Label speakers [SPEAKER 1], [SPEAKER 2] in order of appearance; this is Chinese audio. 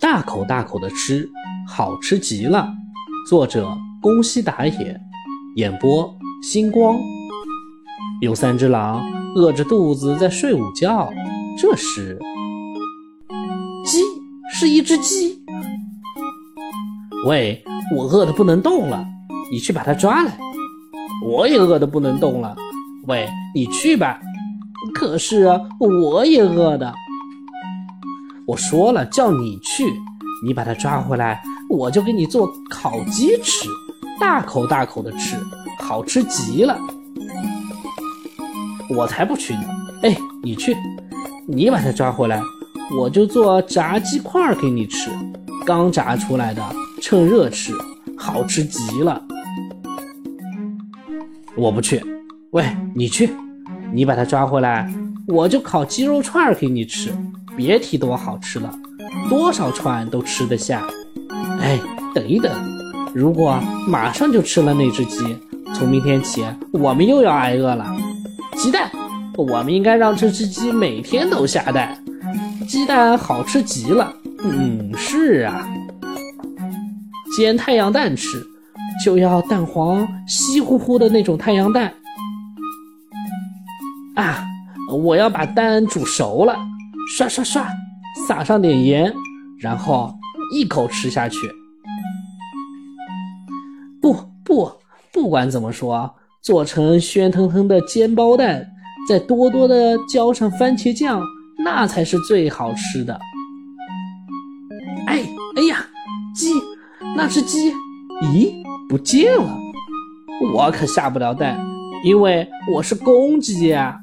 [SPEAKER 1] 大口大口的吃，好吃极了。作者：宫西达也，演播：星光。有三只狼饿着肚子在睡午觉，这时，鸡是一只鸡。喂，我饿得不能动了，你去把它抓来。我也饿得不能动了，喂，你去吧。可是我也饿的。我说了，叫你去，你把它抓回来，我就给你做烤鸡吃，大口大口的吃，好吃极了。我才不去呢！哎，你去，你把它抓回来，我就做炸鸡块给你吃，刚炸出来的，趁热吃，好吃极了。我不去，喂，你去，你把它抓回来，我就烤鸡肉串给你吃。别提多好吃了，多少串都吃得下。哎，等一等，如果马上就吃了那只鸡，从明天起我们又要挨饿了。鸡蛋，我们应该让这只鸡每天都下蛋，鸡蛋好吃极了。嗯，是啊，煎太阳蛋吃，就要蛋黄稀乎乎的那种太阳蛋。啊，我要把蛋煮熟了。刷刷刷，撒上点盐，然后一口吃下去。不不，不管怎么说，做成鲜腾腾的煎包蛋，再多多的浇上番茄酱，那才是最好吃的。哎哎呀，鸡，那只鸡，咦，不见了！我可下不了蛋，因为我是公鸡呀。